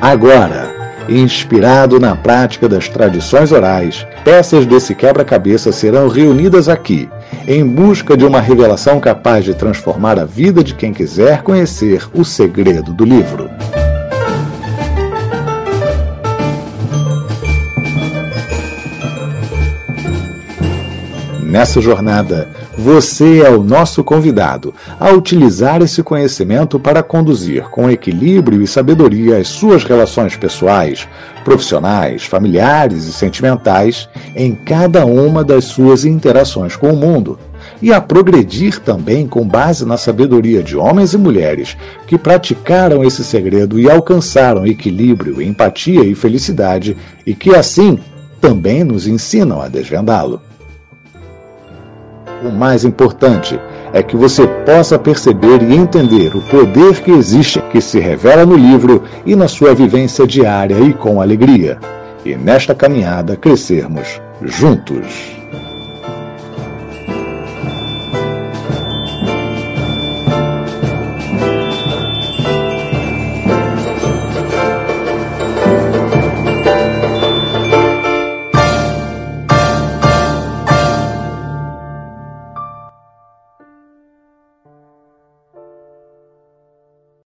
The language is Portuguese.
Agora, inspirado na prática das tradições orais, peças desse quebra-cabeça serão reunidas aqui, em busca de uma revelação capaz de transformar a vida de quem quiser conhecer o segredo do livro. Nessa jornada, você é o nosso convidado a utilizar esse conhecimento para conduzir com equilíbrio e sabedoria as suas relações pessoais, profissionais, familiares e sentimentais em cada uma das suas interações com o mundo. E a progredir também com base na sabedoria de homens e mulheres que praticaram esse segredo e alcançaram equilíbrio, empatia e felicidade, e que assim também nos ensinam a desvendá-lo. O mais importante é que você possa perceber e entender o poder que existe, que se revela no livro e na sua vivência diária e com alegria. E nesta caminhada crescermos juntos.